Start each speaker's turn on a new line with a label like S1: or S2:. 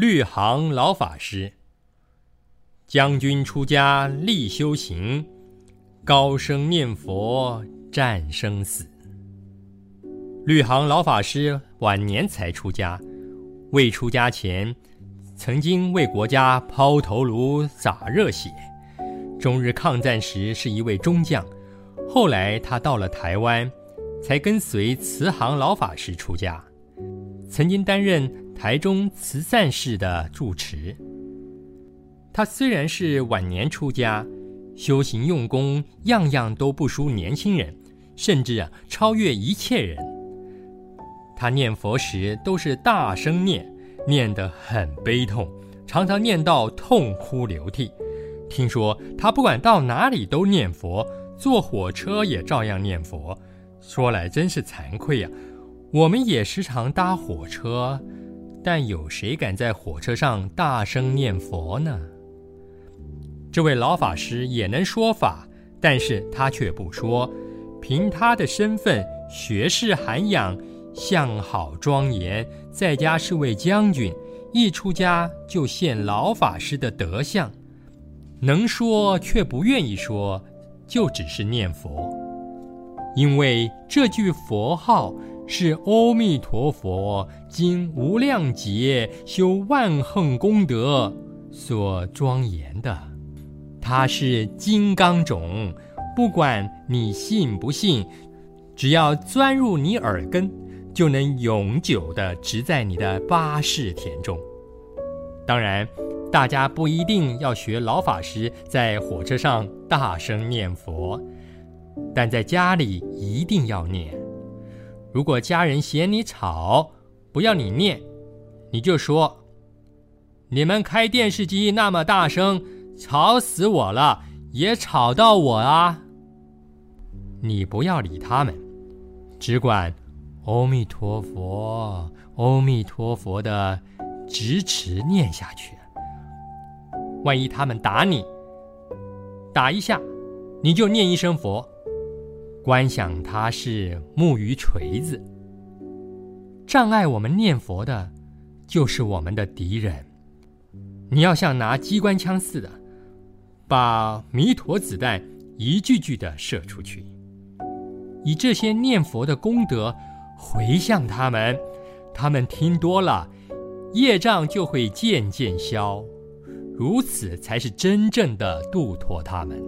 S1: 律行老法师。将军出家立修行，高声念佛战生死。律行老法师晚年才出家，未出家前，曾经为国家抛头颅洒热血。中日抗战时是一位中将，后来他到了台湾，才跟随慈航老法师出家，曾经担任台中慈善寺的住持。他虽然是晚年出家，修行用功样样都不输年轻人，甚至啊超越一切人。他念佛时都是大声念，念得很悲痛，常常念到痛哭流涕。听说他不管到哪里都念佛，坐火车也照样念佛。说来真是惭愧呀，我们也时常搭火车，但有谁敢在火车上大声念佛呢？这位老法师也能说法，但是他却不说。凭他的身份、学识涵养、相好庄严，在家是位将军，一出家就现老法师的德相。能说却不愿意说，就只是念佛，因为这句佛号是阿弥陀佛经无量劫修万恒功德所庄严的，它是金刚种，不管你信不信，只要钻入你耳根，就能永久的植在你的八世田中。当然。大家不一定要学老法师在火车上大声念佛，但在家里一定要念。如果家人嫌你吵，不要你念，你就说：“你们开电视机那么大声，吵死我了，也吵到我啊！”你不要理他们，只管“阿弥陀佛，阿弥陀佛”的直持念下去。万一他们打你，打一下，你就念一声佛，观想他是木鱼锤子，障碍我们念佛的，就是我们的敌人。你要像拿机关枪似的，把弥陀子弹一句句的射出去，以这些念佛的功德回向他们，他们听多了，业障就会渐渐消。如此才是真正的度脱他们。